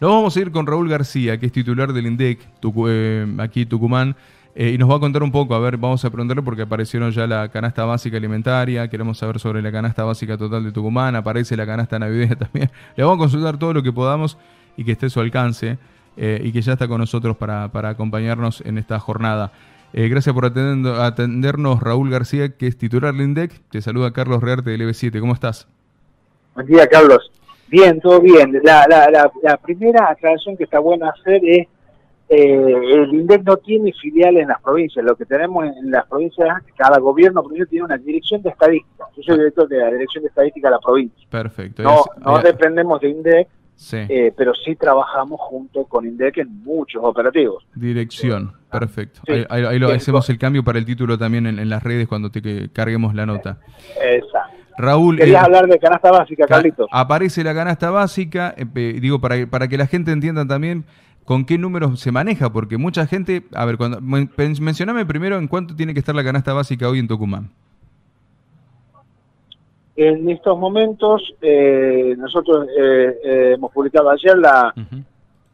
Nos vamos a ir con Raúl García, que es titular del INDEC, eh, aquí Tucumán, eh, y nos va a contar un poco, a ver, vamos a preguntarle porque aparecieron ya la canasta básica alimentaria, queremos saber sobre la canasta básica total de Tucumán, aparece la canasta navideña también. Le vamos a consultar todo lo que podamos y que esté a su alcance eh, y que ya está con nosotros para, acompañarnos en esta jornada. gracias por atendernos, Raúl García, que es titular del INDEC. Te saluda Carlos Rearte del EB7. ¿Cómo estás? Buen día, Carlos. Bien, todo bien. La, la, la, primera aclaración que está buena hacer es, eh, el INDEC no tiene filiales en las provincias, lo que tenemos en, las provincias, cada gobierno provincial tiene una dirección de estadística. Yo soy director de la dirección de estadística de la provincia. Perfecto. No, no dependemos de INDEC, eh, pero sí trabajamos junto con INDEC en muchos operativos. Dirección, perfecto. ahí, lo hacemos el cambio para el título también en, las redes cuando te carguemos la nota. Exacto. Raúl. Querías eh, hablar de canasta básica, Carlitos. Aparece la canasta básica, eh, digo, para, para que la gente entienda también con qué números se maneja, porque mucha gente. A ver, cuando mencioname primero en cuánto tiene que estar la canasta básica hoy en Tucumán. En estos momentos, eh, nosotros hemos publicado ayer la,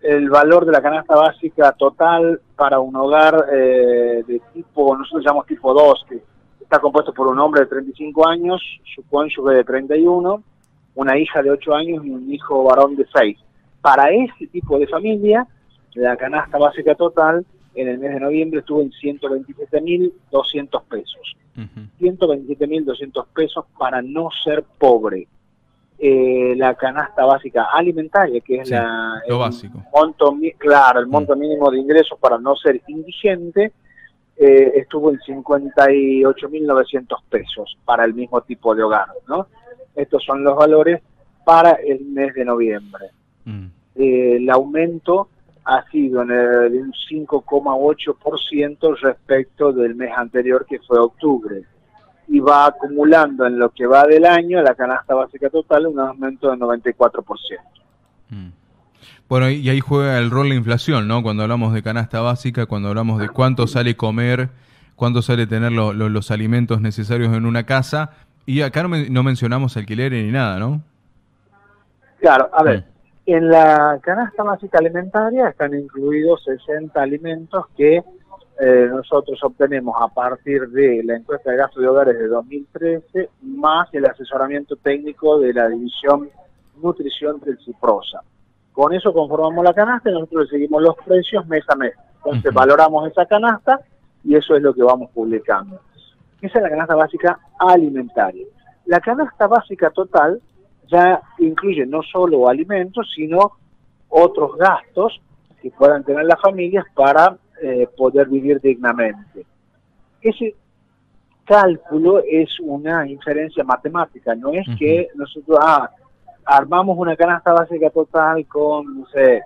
el valor de la canasta básica total para un hogar de tipo, nosotros llamamos tipo 2, que está compuesto por un hombre de 35 años, su cónyuge de 31, una hija de 8 años y un hijo varón de 6. Para ese tipo de familia, la canasta básica total en el mes de noviembre estuvo en 127.200 pesos. 127.200 pesos para no ser pobre. Eh, la canasta básica alimentaria, que es la, lo básico. Monto, claro, el monto mm. mínimo de ingresos para no ser indigente, eh, estuvo en 58.900 pesos para el mismo tipo de hogar, ¿no? Estos son los valores para el mes de noviembre. Mm. Eh, el aumento ha sido en el, de un 5,8% respecto del mes anterior que fue octubre y va acumulando en lo que va del año la canasta básica total un aumento del 94%. Mm. Bueno, y ahí juega el rol la inflación, ¿no? Cuando hablamos de canasta básica, cuando hablamos de cuánto sale comer, cuánto sale tener los alimentos necesarios en una casa. Y acá no, mencionamos alquiler ni nada, ¿no? Claro, a ver, mm. en la canasta básica alimentaria están incluidos 60 alimentos que eh, nosotros obtenemos a partir de la encuesta de gasto de hogares de 2013, más el asesoramiento técnico de la División Nutrición del CIPROSA. Con eso conformamos la canasta y nosotros seguimos los precios mes a mes. Entonces valoramos esa canasta y eso es lo que vamos publicando. Esa es la canasta básica alimentaria. La canasta básica total ya incluye no solo alimentos, sino otros gastos que puedan tener las familias para eh, poder vivir dignamente. Ese cálculo es una inferencia matemática, no es que nosotros, ah, armamos una canasta básica total con, no sé,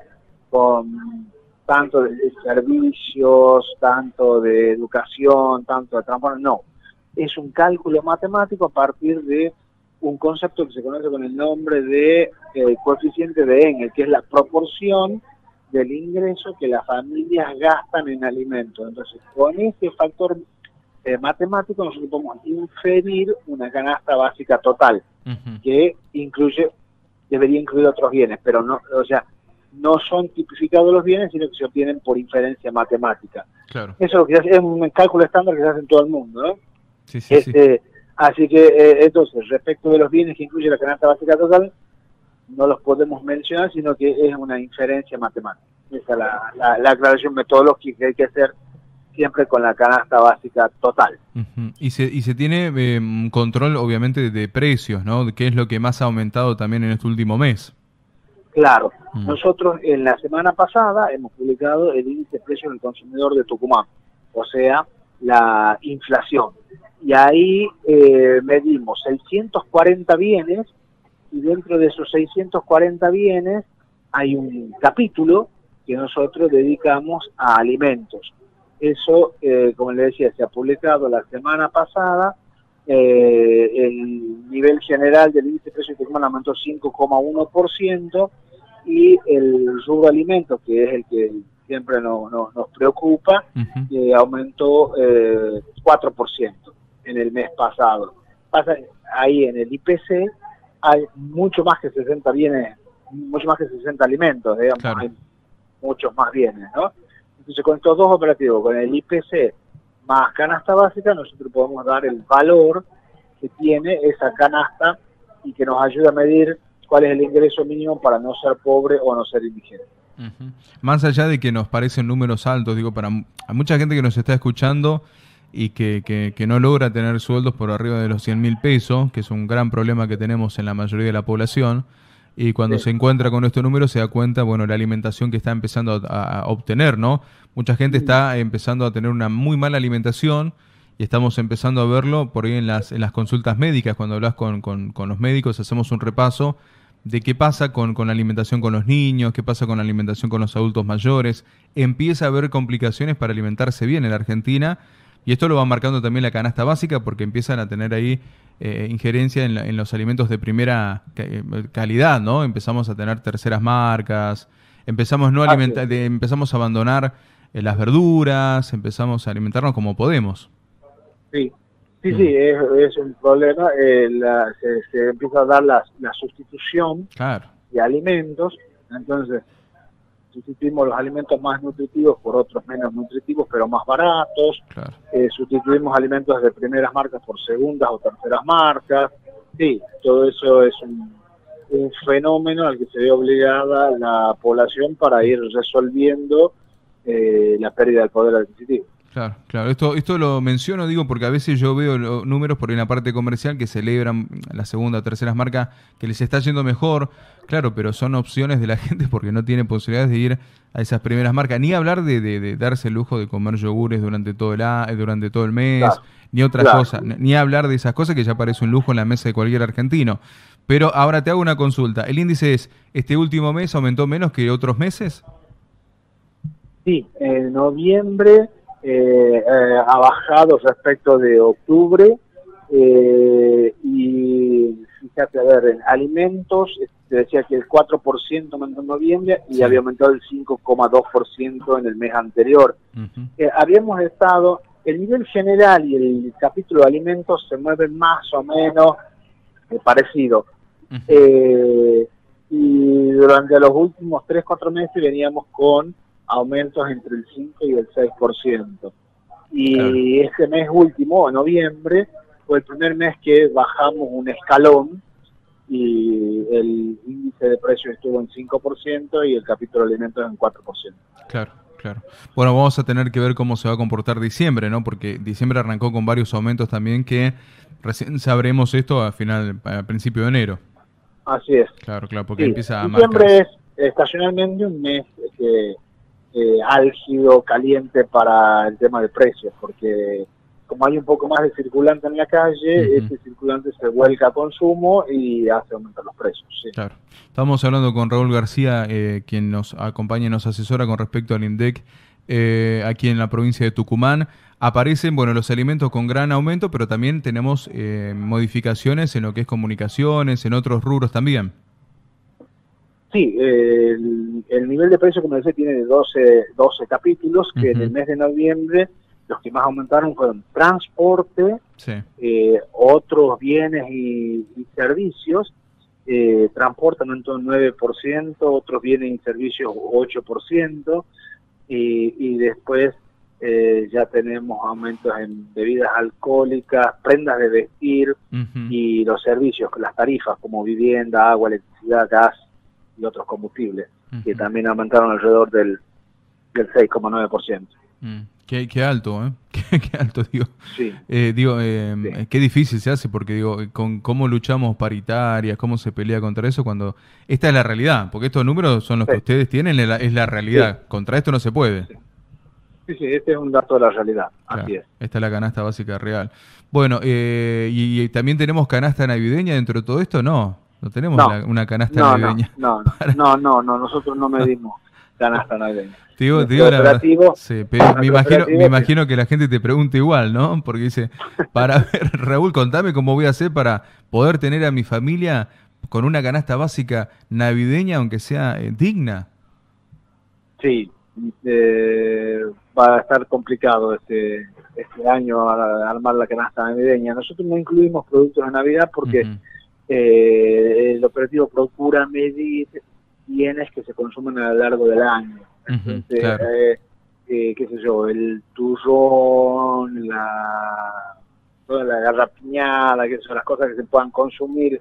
con tanto de servicios, tanto de educación, tanto de transporte, no. Es un cálculo matemático a partir de un concepto que se conoce con el nombre de eh, coeficiente de Engel, que es la proporción del ingreso que las familias gastan en alimentos. Entonces, con este factor eh, matemático nosotros podemos inferir una canasta básica total, que incluye debería incluir otros bienes, pero no, o sea, no son tipificados los bienes, sino que se obtienen por inferencia matemática. Claro. Eso es un cálculo estándar que se hace en todo el mundo, ¿no? Sí, sí, este, Así que, eh, entonces, respecto de los bienes que incluye la canasta básica total, no los podemos mencionar, sino que es una inferencia matemática. Esa es la, la aclaración metodológica que hay que hacer siempre con la canasta básica total. y, se, y se tiene eh, control, obviamente, de precios, ¿no? ¿Qué es lo que más ha aumentado también en este último mes? Claro. Mm. Nosotros en la semana pasada hemos publicado el índice de precios del consumidor de Tucumán, o sea, la inflación. Y ahí eh, medimos 640 bienes y dentro de esos 640 bienes hay un capítulo que nosotros dedicamos a alimentos. Eso, eh, como le decía, se ha publicado la semana pasada. Eh, el nivel general del índice de precios de Tucumán aumentó 5,1% y el rubro alimentos, que es el que siempre nos preocupa, eh, aumentó 4% en el mes pasado. Pasa, ahí en el IPC hay mucho más que 60 bienes mucho más que 60 alimentos, digamos, hay muchos más bienes, ¿no? Entonces, con estos dos operativos, con el IPC más canasta básica, nosotros podemos dar el valor que tiene esa canasta y que nos ayuda a medir cuál es el ingreso mínimo para no ser pobre o no ser indigente. Más allá de que nos parecen números altos, digo, para mucha gente que nos está escuchando y que, que, no logra tener sueldos por arriba de los 100 mil pesos, que es un gran problema que tenemos en la mayoría de la población, y cuando se encuentra con estos números se da cuenta, bueno, la alimentación que está empezando a, obtener, ¿no? Mucha gente está empezando a tener una muy mala alimentación y estamos empezando a verlo por ahí en las, en las consultas médicas, cuando hablas con, con, con los médicos, hacemos un repaso de qué pasa con, con, la alimentación con los niños, qué pasa con la alimentación con los adultos mayores. Empieza a haber complicaciones para alimentarse bien en la Argentina y esto lo va marcando también la canasta básica porque empiezan a tener ahí eh, injerencia en, los alimentos de primera eh, calidad, ¿no? Empezamos a tener terceras marcas, empezamos, no alimentar, empezamos a abandonar eh, las verduras, empezamos a alimentarnos como podemos. Sí, Sí, sí, mm. es, un problema. Eh, se, empieza a dar la, sustitución de alimentos. Entonces, sustituimos los alimentos más nutritivos por otros menos nutritivos, pero más baratos. Eh, sustituimos alimentos de primeras marcas por segundas o terceras marcas. Sí, todo eso es un, un fenómeno al que se ve obligada la población para ir resolviendo eh, la pérdida del poder adquisitivo. Claro, claro. Esto, esto lo menciono, digo, porque a veces yo veo los números por ahí en la parte comercial que celebran la segunda o tercera marca que les está yendo mejor. Claro, pero son opciones de la gente porque no tiene posibilidades de ir a esas primeras marcas. Ni hablar de, de, darse el lujo de comer yogures durante todo el, a, durante todo el mes, ni otras cosas. Ni hablar de esas cosas que ya parece un lujo en la mesa de cualquier argentino. Pero ahora te hago una consulta. ¿El índice es, este último mes aumentó menos que otros meses? Sí, en noviembre eh, eh, ha bajado respecto de octubre eh, y fíjate, a ver, en alimentos te decía que el 4% aumentó en noviembre y había aumentado el 5,2% en el mes anterior. habíamos estado, el nivel general y el capítulo de alimentos se mueven más o menos parecido. y durante los últimos 3, 4 meses veníamos con aumentos entre el 5 y el 6%. Y ese mes último, noviembre, fue el primer mes que bajamos un escalón y el índice de precios estuvo en 5% y el capítulo de alimentos en 4%. Claro. Claro. Bueno, vamos a tener que ver cómo se va a comportar diciembre, ¿no? Porque diciembre arrancó con varios aumentos también que recién sabremos esto a final, a principio de enero. Así es. Claro, claro, porque empieza a Diciembre es estacionalmente un mes que eh, álgido, caliente para el tema de precios, porque como hay un poco más de circulante en la calle, ese circulante se vuelca a consumo y hace aumentar los precios. Claro. Estamos hablando con Raúl García, eh, quien nos acompaña y nos asesora con respecto al INDEC eh, aquí en la provincia de Tucumán. Aparecen, bueno, los alimentos con gran aumento, pero también tenemos eh, modificaciones en lo que es comunicaciones, en otros rubros también. Sí, el, nivel de precio, como decía, tiene 12, 12 capítulos, que en el mes de noviembre los que más aumentaron fueron transporte, eh, otros bienes y, servicios, eh, transporte aumentó un 9%, otros bienes y servicios 8%, y, y después eh, ya tenemos aumentos en bebidas alcohólicas, prendas de vestir y los servicios, las tarifas como vivienda, agua, electricidad, gas, y otros combustibles, que también aumentaron alrededor del, del 6,9%. Mm. Qué, qué, alto, ¿eh? Qué, alto, digo. Sí. Eh, digo, eh, qué difícil se hace porque, digo, con cómo luchamos paritarias, cómo se pelea contra eso cuando... Esta es la realidad, porque estos números son los que ustedes tienen, es la realidad. Contra esto no se puede. Sí, sí, este es un dato de la realidad, así es. Esta es la canasta básica real. Bueno, eh, y, también tenemos canasta navideña dentro de todo esto, ¿no? No tenemos una canasta navideña. No, no, no, no, nosotros no medimos canasta navideña. Te digo, te digo la verdad. Sí, pero me imagino, me imagino que la gente te pregunta igual, ¿no? Porque dice, para ver, Raúl, contame cómo voy a hacer para poder tener a mi familia con una canasta básica navideña, aunque sea eh, digna. Sí, eh, va a estar complicado este, este año armar la canasta navideña. Nosotros no incluimos productos de Navidad porque eh, el operativo procura medir bienes que se consumen a lo largo del año. Eh, eh, qué sé yo, el turrón, la, toda la garrapiñada, que son las cosas que se puedan consumir,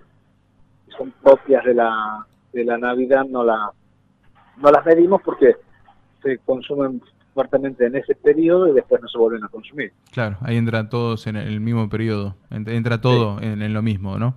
que son propias de la, de la Navidad, no, la, no las medimos porque se consumen fuertemente en ese periodo y después no se vuelven a consumir. Claro, ahí entran todos en el mismo periodo, entra todo en, lo mismo, ¿no?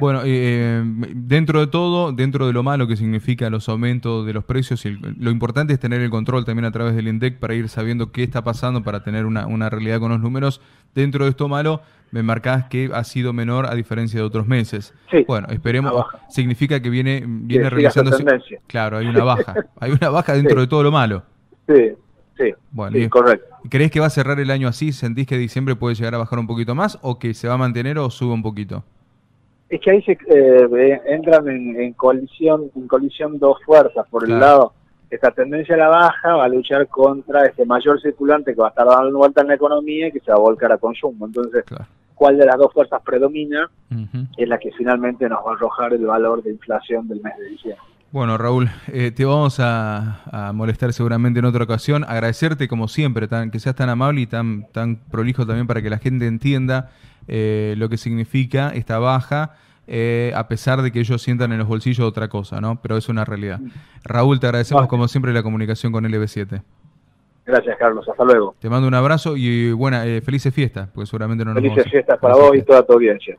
Bueno, eh, dentro de todo, dentro de lo malo que significa los aumentos de los precios, y lo importante es tener el control también a través del INDEC para ir sabiendo qué está pasando, para tener una, una realidad con los números. Dentro de esto malo, me marcás que ha sido menor a diferencia de otros meses. bueno, esperemos, significa que viene, viene realizándose. Claro, hay una baja, hay una baja dentro de todo lo malo. Sí, Sí, bueno, correcto. ¿Crees que va a cerrar el año así? ¿Sentís que diciembre puede llegar a bajar un poquito más o que se va a mantener o sube un poquito? Es que ahí se eh, entran en, colisión en colisión dos fuerzas. Por el lado, esta tendencia a la baja va a luchar contra este mayor circulante que va a estar dando vuelta en la economía y que se va a volcar a consumo. Entonces, ¿cuál de las dos fuerzas predomina? Es la que finalmente nos va a arrojar el valor de inflación del mes de diciembre. Bueno, Raúl, eh, te vamos a, molestar seguramente en otra ocasión. Agradecerte, como siempre, tan, que seas tan amable y tan, tan prolijo también para que la gente entienda eh, lo que significa esta baja, eh, a pesar de que ellos sientan en los bolsillos otra cosa, ¿no? Pero es una realidad. Raúl, te agradecemos como siempre la comunicación con LB7. Gracias, Carlos. Hasta luego. Te mando un abrazo y buena, felices fiestas, porque seguramente no nos Felices fiestas para vos y toda tu audiencia.